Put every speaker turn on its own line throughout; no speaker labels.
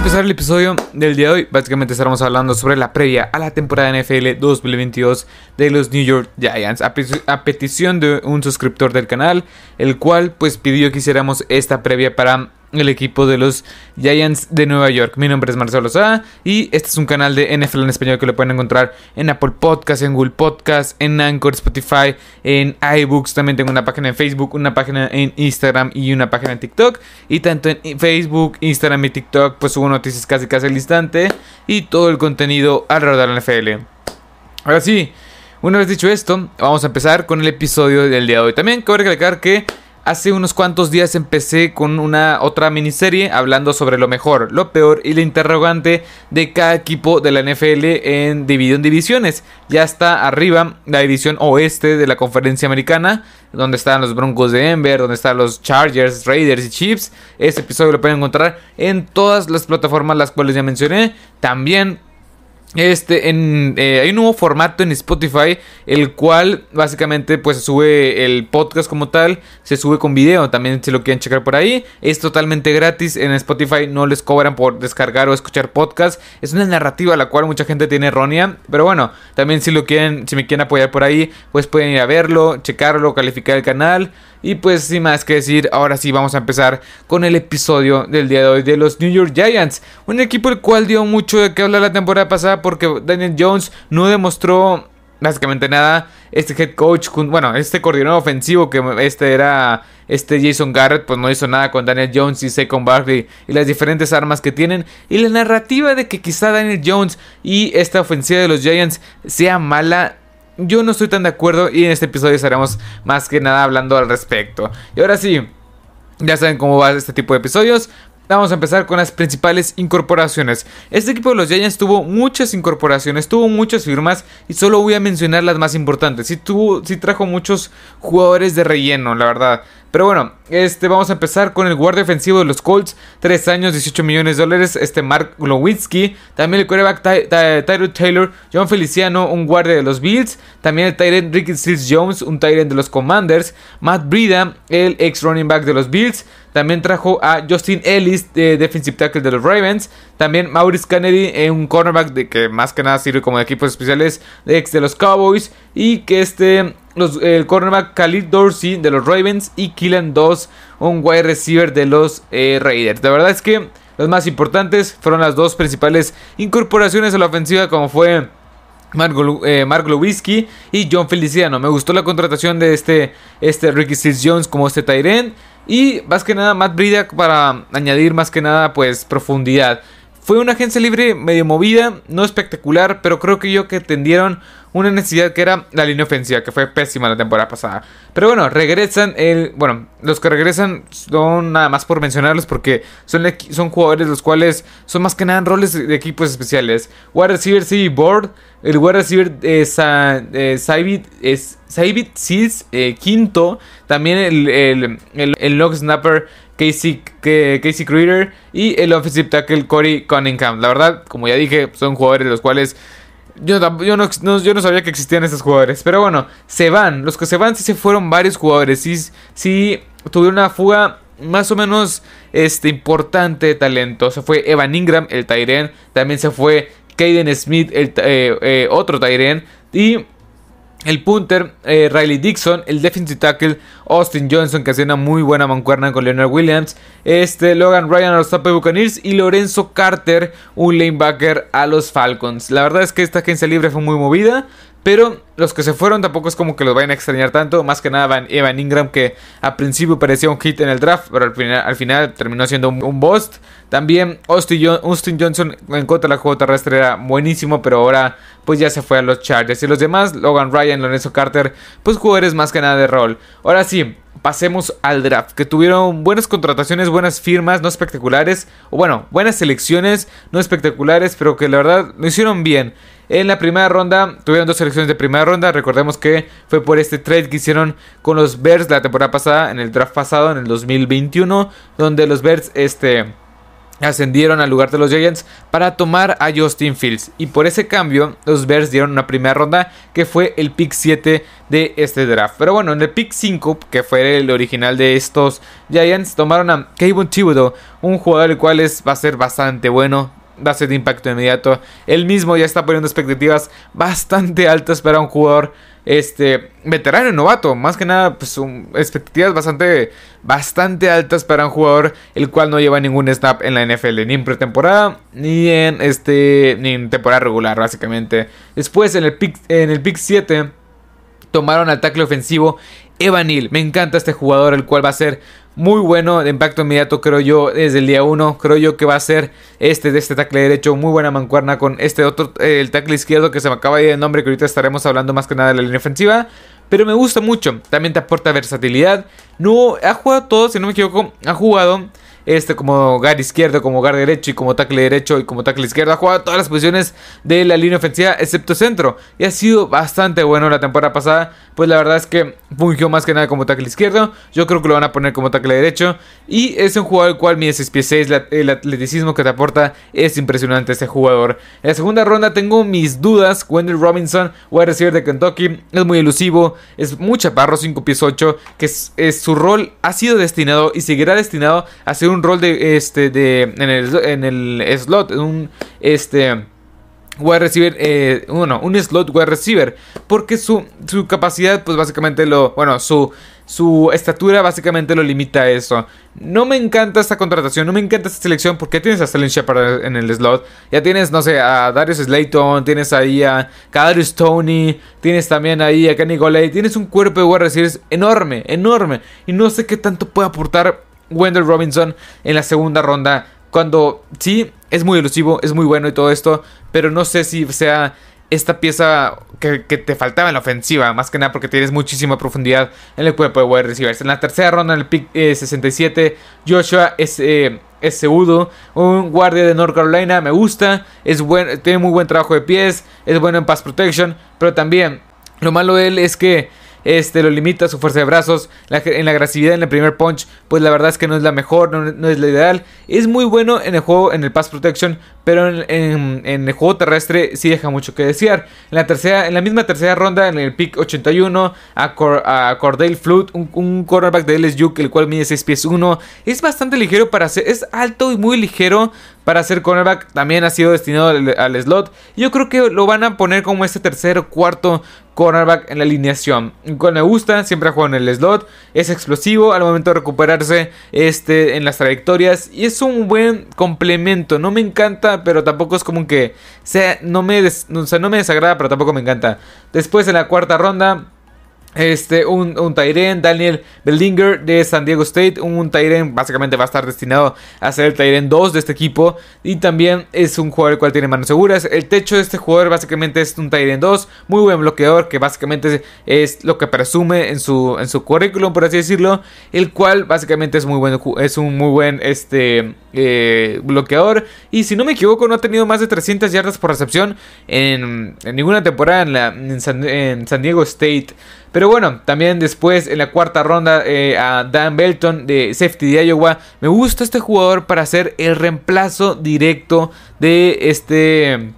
empezar el episodio del día de hoy. Básicamente estaremos hablando sobre la previa a la temporada NFL 2022 de los New York Giants. A, a, petición de un suscriptor del canal, el cual pues pidió que hiciéramos esta previa para el equipo de los Giants de Nueva York. Mi nombre es Marcelo Sá y este es un canal de NFL en español que lo pueden encontrar en Apple Podcasts, en Google Podcasts, en Anchor, Spotify, en iBooks. También tengo una página en Facebook, una página en Instagram y una página en TikTok. Y tanto en Facebook, Instagram y TikTok pues subo noticias casi casi al instante y todo el contenido alrededor de la NFL. Ahora sí, una vez dicho esto, vamos a empezar con el episodio del día de hoy. También quiero recalcar que Hace unos cuantos días empecé con una otra miniserie hablando sobre lo mejor, lo peor y la interrogante de cada equipo de la NFL en dividido en divisiones. Ya está arriba la división oeste de la conferencia americana, donde están los Broncos de Denver, donde están los Chargers, Raiders y Chiefs. Este episodio lo pueden encontrar en todas las plataformas las cuales ya mencioné. También este, en, eh, hay un nuevo formato en Spotify, el cual básicamente pues se sube el podcast como tal, se sube con video, también si lo quieren checar por ahí, es totalmente gratis, en Spotify no les cobran por descargar o escuchar podcast, es una narrativa la cual mucha gente tiene errónea, pero bueno, también si lo quieren, si me quieren apoyar por ahí, pues pueden ir a verlo, checarlo, calificar el canal, y pues sin más que decir, ahora sí vamos a empezar con el episodio del día de hoy de los New York Giants. Un equipo el cual dio mucho de qué hablar la temporada pasada porque Daniel Jones no demostró básicamente nada. Este head coach, bueno, este coordinador ofensivo que este era este Jason Garrett, pues no hizo nada con Daniel Jones y Saquon Barkley y las diferentes armas que tienen. Y la narrativa de que quizá Daniel Jones y esta ofensiva de los Giants sea mala yo no estoy tan de acuerdo y en este episodio estaremos más que nada hablando al respecto. Y ahora sí, ya saben cómo va este tipo de episodios. Vamos a empezar con las principales incorporaciones. Este equipo de los Giants tuvo muchas incorporaciones, tuvo muchas firmas y solo voy a mencionar las más importantes. Sí, tuvo, sí trajo muchos jugadores de relleno, la verdad. Pero bueno, este, vamos a empezar con el guardia ofensivo de los Colts. 3 años, 18 millones de dólares. Este Mark Glowinski. También el quarterback Tyler Taylor. John Feliciano, un guardia de los Bills. También el Tyrant Ricky Seals Jones, un Tyrant de los Commanders. Matt Brida, el ex running back de los Bills. También trajo a Justin Ellis, de defensive tackle de los Ravens. También Maurice Kennedy, eh, un cornerback de que más que nada sirve como de equipos especiales ex de los Cowboys. Y que este el cornerback Khalid Dorsey de los Ravens y Killan Doss, un wide receiver de los eh, Raiders. La verdad es que los más importantes fueron las dos principales incorporaciones a la ofensiva como fue Mark, eh, y John Feliciano. Me gustó la contratación de este, este Ricky Seals Jones como este Tyrant. Y más que nada Matt Brida para añadir más que nada pues profundidad. Fue una agencia libre medio movida, no espectacular, pero creo que yo que tendieron una necesidad que era la línea ofensiva, que fue pésima la temporada pasada. Pero bueno, regresan el. Bueno, los que regresan son nada más por mencionarlos porque son, son jugadores los cuales son más que nada roles de, equipos especiales. Wide receiver C. Board, el wide receiver eh, Saibit Seals, eh, quinto. También el, el, el, long snapper Casey, Casey Creeder y el offensive tackle Corey Cunningham. La verdad, como ya dije, son jugadores los cuales yo, yo, no, yo no sabía que existían esos jugadores. Pero bueno, se van. Los que se van sí se fueron varios jugadores. Sí, sí tuvieron una fuga más o menos este, importante de talento. Se fue Evan Ingram, el Tyren. También se fue Caden Smith, el, eh, eh, otro Tyren. Y el punter, eh, Riley Dixon, el defensive tackle, Austin Johnson, que hace una muy buena mancuerna con Leonard Williams, este, Logan Ryan a los Tampa Buccaneers y Lorenzo Carter, un lanebacker a los Falcons. La verdad es que esta agencia libre fue muy movida, pero los que se fueron tampoco es como que los vayan a extrañar tanto. Más que nada Evan Ingram, que a principio parecía un hit en el draft, pero al final, al final terminó siendo un, bust. También Austin, Johnson en contra de la juego terrestre era buenísimo, pero ahora pues ya se fue a los Chargers. Y los demás, Logan Ryan, Lorenzo Carter, pues jugadores más que nada de rol. Ahora sí, pasemos al draft, que tuvieron buenas contrataciones, buenas firmas, no espectaculares, o bueno, buenas selecciones, no espectaculares, pero que la verdad lo hicieron bien. En la primera ronda tuvieron dos selecciones de primera ronda. Recordemos que fue por este trade que hicieron con los Bears la temporada pasada, en el draft pasado, en el 2021, donde los Bears este, ascendieron al lugar de los Giants para tomar a Justin Fields. Y por ese cambio, los Bears dieron una primera ronda que fue el pick 7 de este draft. Pero bueno, en el pick 5, que fue el original de estos Giants, tomaron a Kevin Thibodeau, un jugador el cual es, va a ser bastante bueno. Va a ser de impacto inmediato. Él mismo ya está poniendo expectativas bastante altas para un jugador este veterano novato, más que nada pues expectativas bastante bastante altas para un jugador el cual no lleva ningún snap en la NFL, ni en pretemporada ni en este ni en temporada regular básicamente. Después en el pick en el pick 7 tomaron al tackle ofensivo Evan Neal. Me encanta este jugador el cual va a ser muy bueno de impacto inmediato, creo yo, desde el día 1. Creo yo que va a ser este de este tackle derecho, muy buena mancuerna con este otro, eh, el tackle izquierdo que se me acaba de ir el nombre, que ahorita estaremos hablando más que nada de la línea ofensiva. Pero me gusta mucho, también te aporta versatilidad. No, ha jugado todo, si no me equivoco, ha jugado este como guard izquierdo, como guard derecho y como tackle derecho y como tackle izquierdo. Ha jugado todas las posiciones de la línea ofensiva excepto centro. Y ha sido bastante bueno la temporada pasada. Pues la verdad es que fungió más que nada como tackle izquierdo. Yo creo que lo van a poner como tackle derecho. Y es un jugador el cual mide 6 pies 6. El atleticismo que te aporta es impresionante este jugador. En la segunda ronda tengo mis dudas. Wendell Robinson, wide receiver de Kentucky. Es muy elusivo. Es muy chaparro, 5 pies 8. Que es, su rol ha sido destinado y seguirá destinado a ser un rol de este de en el, en el slot, un este wide receiver, eh, un slot wide receiver, porque su, su capacidad, pues básicamente lo, bueno, su, su estatura básicamente lo limita a eso. No me encanta esta contratación, no me encanta esta selección porque tienes a Sterling Shepard en el slot. Ya tienes, no sé, a Darius Slayton, tienes ahí a Kadarius Tony, tienes también ahí a Kenny Goley, tienes un cuerpo de wide receivers enorme, enorme. Y no sé qué tanto puede aportar Wendell Robinson en la segunda ronda. Cuando sí, es muy elusivo, es muy bueno y todo esto, pero no sé si sea esta pieza que, te faltaba en la ofensiva, más que nada porque tienes muchísima profundidad en el cuerpo de wide receivers. En la tercera ronda, en el pick 67, eh, Joshua es, eh, es un guardia de North Carolina, me gusta, es buen, tiene muy buen trabajo de pies, es bueno en pass protection, pero también lo malo de él es que este lo limita su fuerza de brazos, en la agresividad en el primer punch, pues la verdad es que no es la mejor, no, es la ideal. Es muy bueno en el juego, en el pass protection, pero en, el juego terrestre sí deja mucho que desear. En la tercera, en la misma tercera ronda, en el pick 81, a, Cor, a Cordell Flute, un, cornerback de LSU, el cual mide 6 pies 1, es bastante ligero para ser, es alto y muy ligero para ser cornerback, también ha sido destinado al, slot. Yo creo que lo van a poner como este tercer o cuarto cornerback en la alineación. Me gusta, siempre ha jugado en el slot, es explosivo al momento de recuperarse este, en las trayectorias y es un buen complemento. No me encanta, pero tampoco es como que sea, no me, no me desagrada, pero tampoco me encanta. Después en la cuarta ronda este, un, un Daniel Bellinger de San Diego State. Un Tyren básicamente va a estar destinado a ser el Tyren 2 de este equipo. Y también es un jugador el cual tiene manos seguras. El techo de este jugador básicamente es un Tyren 2. Muy buen bloqueador que básicamente es lo que presume en su, en su currículum, por así decirlo. El cual básicamente es muy bueno, es un muy buen este, eh, bloqueador. Y si no me equivoco, no ha tenido más de 300 yardas por recepción en, ninguna temporada en, San Diego State. Pero bueno, también después en la cuarta ronda eh, a Dan Belton de Safety de Iowa. Me gusta este jugador para ser el reemplazo directo de este...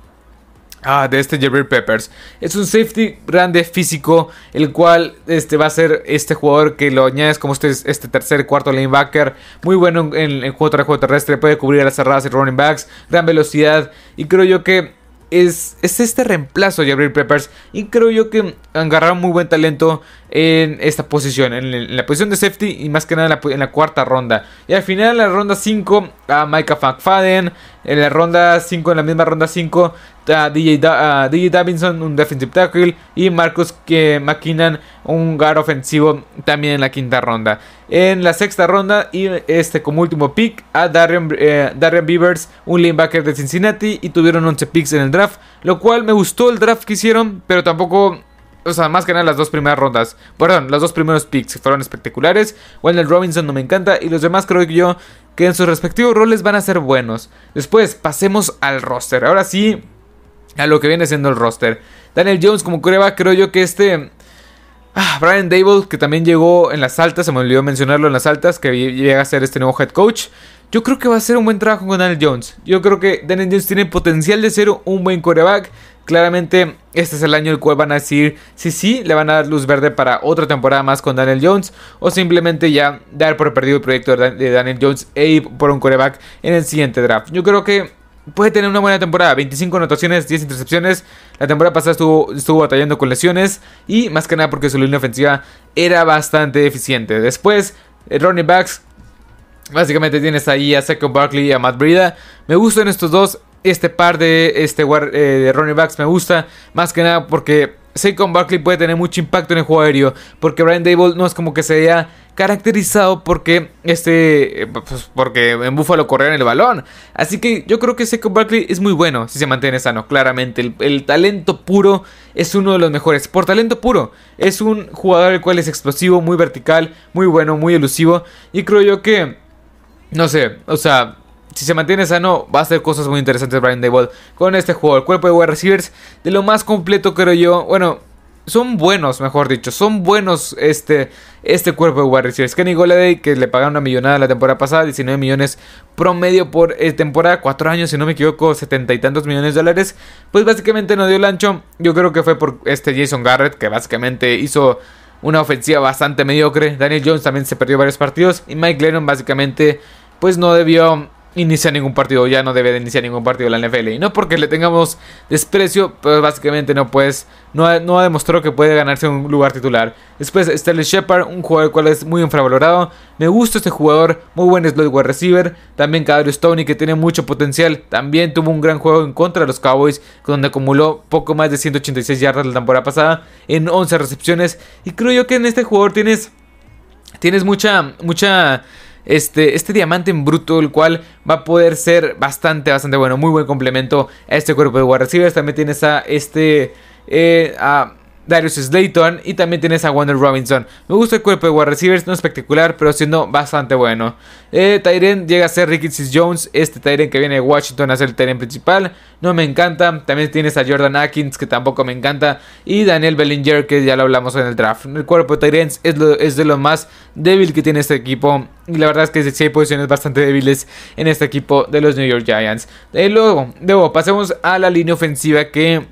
Ah, de este Jerry Peppers. Es un safety grande físico, el cual este, va a ser este jugador que lo añades como este, este tercer, cuarto linebacker. Muy bueno en el juego, terrestre, puede cubrir a las cerradas y running backs, gran velocidad. Y creo yo que es, este reemplazo de Gabriel Peppers. Y creo yo que agarraron muy buen talento en esta posición, en, la posición de safety y más que nada en la, cuarta ronda. Y al final, en la ronda 5, a Micah McFadden. En la ronda 5, en la misma ronda 5, a DJ, Davidson, un defensive tackle. Y Marcus McKinnon, un guard ofensivo, también en la quinta ronda. En la sexta ronda, y este como último pick, a Darian, eh, Beavers, un linebacker de Cincinnati. Y tuvieron 11 picks en el draft. Lo cual me gustó el draft que hicieron, pero tampoco o sea, más que nada las dos primeras rondas. Perdón, los dos primeros picks fueron espectaculares. Wendell Robinson no me encanta. Y los demás creo que yo que en sus respectivos roles van a ser buenos. Después, pasemos al roster. Ahora sí, a lo que viene siendo el roster. Daniel Jones como creo yo que este... Ah, Brian Dable, que también llegó en las altas, se me olvidó mencionarlo en las altas, que llega a ser este nuevo head coach. Yo creo que va a ser un buen trabajo con Daniel Jones. Yo creo que Daniel Jones tiene potencial de ser un buen coreback. Claramente este es el año en el cual van a decir si sí le van a dar luz verde para otra temporada más con Daniel Jones o simplemente ya dar por perdido el proyecto de Daniel Jones e ir por un coreback en el siguiente draft. Yo creo que puede tener una buena temporada, 25 anotaciones, 10 intercepciones. La temporada pasada estuvo, estuvo batallando con lesiones y más que nada porque su línea ofensiva era bastante eficiente. Después, Ronnie Backs Básicamente tienes ahí a Seco Barkley y a Matt Brida. Me gustan estos dos. Este par de, este, eh, de Ronnie Backs me gusta. Más que nada porque Saquon Barkley puede tener mucho impacto en el juego aéreo. Porque Brian Dable no es como que se haya caracterizado porque este pues porque en Buffalo corrían el balón. Así que yo creo que Saquon Barkley es muy bueno si se mantiene sano. Claramente, el, el, talento puro es uno de los mejores. Por talento puro, es un jugador el cual es explosivo, muy vertical, muy bueno, muy elusivo. Y creo yo que no sé, o sea, si se mantiene sano, va a hacer cosas muy interesantes Brian Dayball con este juego. El cuerpo de wide receivers, de lo más completo, creo yo. Bueno, son buenos, mejor dicho, son buenos este, este cuerpo de wide receivers. Kenny Goladay, que le pagaron una millonada la temporada pasada, 19 millones promedio por eh, temporada, 4 años, si no me equivoco, 70 y tantos millones de dólares. Pues básicamente no dio el. Yo creo que fue por este Jason Garrett, que básicamente hizo una ofensiva bastante mediocre. Daniel Jones también se perdió varios partidos. Y Mike Lennon básicamente pues no debió iniciar ningún partido, ya no debe de iniciar ningún partido la NFL. Y no porque le tengamos desprecio, pues básicamente no pues no ha, no ha demostrado que puede ganarse un lugar titular. Después Stanley Shepard, un jugador cual es muy infravalorado. Me gusta este jugador, muy buen slot wide receiver. También Kadarius Stoney que tiene mucho potencial. También tuvo un gran juego en contra de los Cowboys, donde acumuló poco más de 186 yardas la temporada pasada en 11 recepciones. Y creo yo que en este jugador tienes tienes mucha mucha este, este diamante en bruto, el cual va a poder ser bastante, bastante bueno. Muy buen complemento a este cuerpo de wide. También tienes a este. Eh, a Darius Slayton y también tienes a Wonder Robinson. Me gusta el cuerpo de wide receivers, no espectacular, pero siendo bastante bueno. Eh, Tyren llega a ser Ricky Jones, este Tyren que viene de Washington a ser el Tyren principal. No me encanta. También tienes a Jordan Atkins, que tampoco me encanta. Y Daniel Bellinger, que ya lo hablamos en el draft. El cuerpo de Tyrens es, es de lo más débil que tiene este equipo. Y la verdad es que sí hay posiciones bastante débiles en este equipo de los New York Giants. Eh, luego, luego pasemos a la línea ofensiva que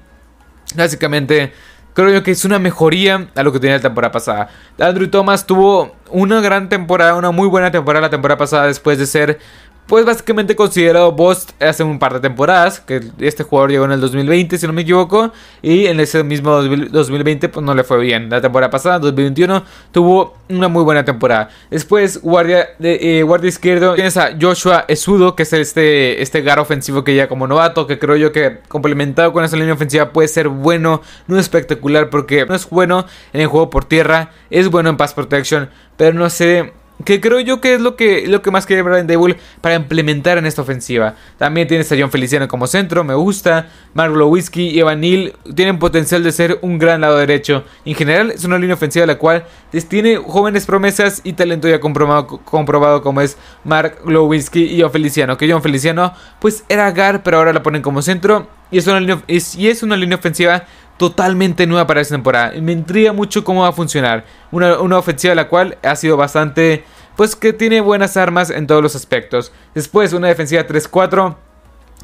básicamente creo yo que es una mejoría a lo que tenía la temporada pasada. Andrew Thomas tuvo una gran temporada, una muy buena temporada la temporada pasada después de ser pues básicamente considerado Bost hace un par de temporadas, que este jugador llegó en el 2020 si no me equivoco, y en ese mismo 2020 pues no le fue bien. La temporada pasada, 2021, tuvo una muy buena temporada. Después, guardia, eh, guardia izquierdo, tienes a Joshua Esudo, que es este, este gar ofensivo que ya como novato, que creo yo que complementado con esa línea ofensiva puede ser bueno, no espectacular, porque no es bueno en el juego por tierra, es bueno en pass protection, pero no sé que creo yo que es lo que, lo que más quiere Brian Dable para implementar en esta ofensiva. También tienes a John Feliciano como centro, me gusta. Mark Lewinsky y Evan Neal tienen potencial de ser un gran lado derecho. En general es una línea ofensiva la cual tiene jóvenes promesas y talento ya comprobado, comprobado como es Mark Lewinsky y John Feliciano. Que John Feliciano pues era Gar pero ahora la ponen como centro. Y es una línea, y es una línea ofensiva totalmente nueva para esta temporada. Me intriga mucho cómo va a funcionar. Una, una ofensiva la cual ha sido bastante... Pues que tiene buenas armas en todos los aspectos. Después una defensiva 3-4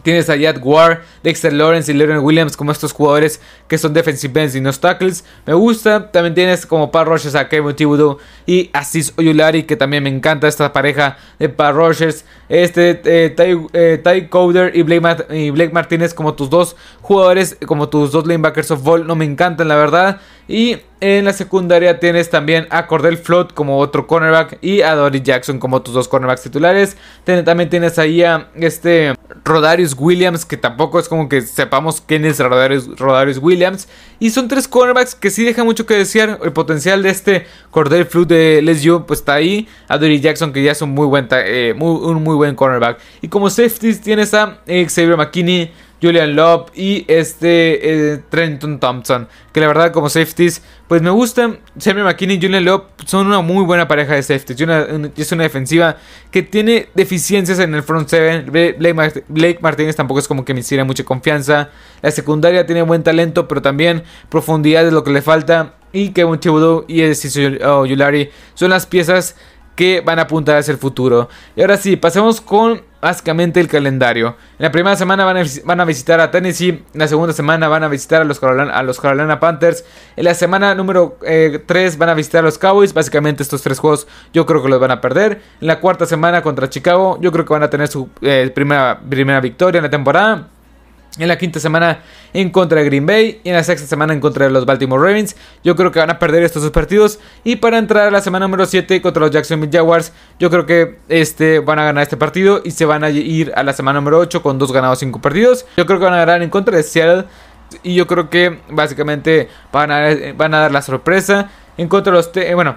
Tienes a Yad War, Dexter Lawrence y Leron Williams como estos jugadores que son defensive ends y no tackles. Me gusta. También tienes como par Rogers a Kevin Thibodeau y Aziz Oyulari, que también me encanta esta pareja de par Rogers. Este, eh, Ty, eh, y Blake, y Blake, Martínez como tus dos jugadores, como tus dos linebackers of ball. No me encantan, la verdad. Y en la secundaria tienes también a Cordell Float como otro cornerback y a Dory Jackson como tus dos cornerbacks titulares. También tienes ahí a este Rodarius Williams, que tampoco es como que sepamos quién es Rodarius, Williams. Y son tres cornerbacks que sí dejan mucho que desear. El potencial de este Cordell Float de LSU pues está ahí. A Dory Jackson que ya es un muy buen, eh, un muy buen cornerback. Y como safeties tienes a Xavier McKinney. Julian Love y este eh, Trenton Thompson. Que la verdad, como safeties, pues me gustan. Sammy McKinney y Julian Love son una muy buena pareja de safeties. Es una defensiva que tiene deficiencias en el front seven. Blake, Martínez tampoco es como que me hiciera mucha confianza. La secundaria tiene buen talento, pero también profundidad es lo que le falta. y Kevin Thibodeau y el Yulari son las piezas que van a apuntar hacia el futuro. Y ahora sí, pasemos con básicamente el calendario. En la primera semana van a, van a visitar a Tennessee, en la segunda semana van a visitar a los Carolina, Panthers, en la semana número 3 eh, van a visitar a los Cowboys, básicamente estos tres juegos yo creo que los van a perder. En la cuarta semana contra Chicago yo creo que van a tener su eh, primera, primera victoria en la temporada. En la quinta semana en contra de Green Bay y en la sexta semana en contra de los Baltimore Ravens. Yo creo que van a perder estos dos partidos. Y para entrar a la semana número 7 contra los Jacksonville Jaguars, yo creo que este, van a ganar este partido y se van a ir a la semana número 8 con dos ganados, cinco partidos. Yo creo que van a ganar en contra de Seattle. Y yo creo que básicamente van a, van a dar la sorpresa en contra de los... Bueno,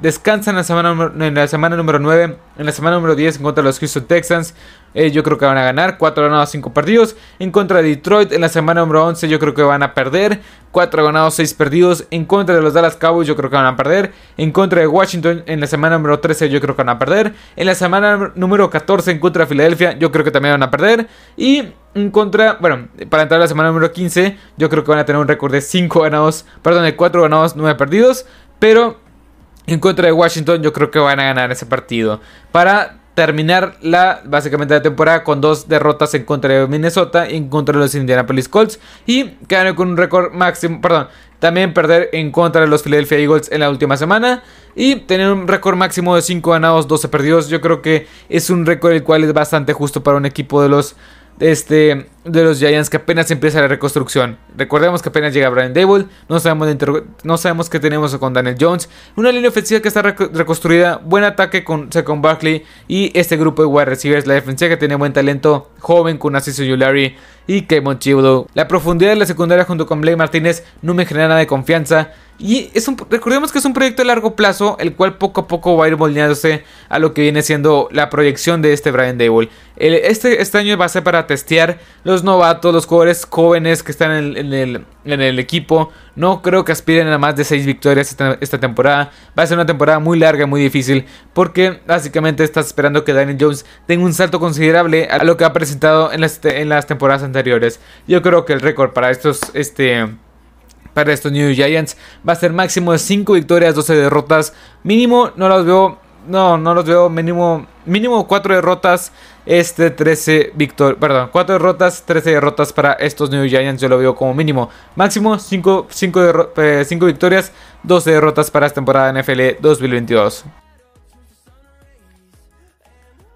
descansan la semana, en la semana número 9. En la semana número 10 en contra de los Houston Texans. Eh, yo creo que van a ganar 4 ganados, 5 perdidos. En contra de Detroit en la semana número 11 yo creo que van a perder 4 ganados, 6 perdidos. En contra de los Dallas Cowboys yo creo que van a perder. En contra de Washington en la semana número 13 yo creo que van a perder. En la semana número 14 en contra de Filadelfia yo creo que también van a perder. Y en contra, bueno, para entrar a la semana número 15 yo creo que van a tener un récord de 5 ganados, perdón, de 4 ganados, 9 perdidos. Pero en contra de Washington yo creo que van a ganar ese partido. Para terminar la básicamente la temporada con dos derrotas en contra de Minnesota y en contra de los Indianapolis Colts y quedar con un récord máximo, perdón, también perder en contra de los Philadelphia Eagles en la última semana y tener un récord máximo de 5 ganados, 12 perdidos. Yo creo que es un récord el cual es bastante justo para un equipo de los este, de los Giants que apenas empieza la reconstrucción. Recordemos que apenas llega Brian Dable, no sabemos, no sabemos qué tenemos con Daniel Jones, una línea ofensiva que está reconstruida, buen ataque con Second Barkley y este grupo de wide receivers, la defensa que tiene buen talento, joven con Assis Yulari y Kevin Chiudo. La profundidad de la secundaria junto con Blake Martínez no me genera nada de confianza. Y es un, recordemos que es un proyecto de largo plazo, el cual poco a poco va a ir moldeándose a lo que viene siendo la proyección de este Brian Dable. este, este año va a ser para testear novatos, los jugadores jóvenes que están en, el, en el, equipo. No creo que aspiren a más de 6 victorias esta, temporada. Va a ser una temporada muy larga, muy difícil, porque básicamente estás esperando que Daniel Jones tenga un salto considerable a lo que ha presentado en las, en las temporadas anteriores. Yo creo que el récord para estos... Este, para estos New Giants va a ser máximo de 5 victorias, 12 derrotas. Mínimo, no los veo. No, no los veo. Mínimo, mínimo 4 derrotas. Este 13 victorias. Perdón, 4 derrotas, 13 derrotas para estos New Giants. Yo lo veo como mínimo. Máximo 5, 5, 5 victorias, 12 derrotas para esta temporada NFL 2022.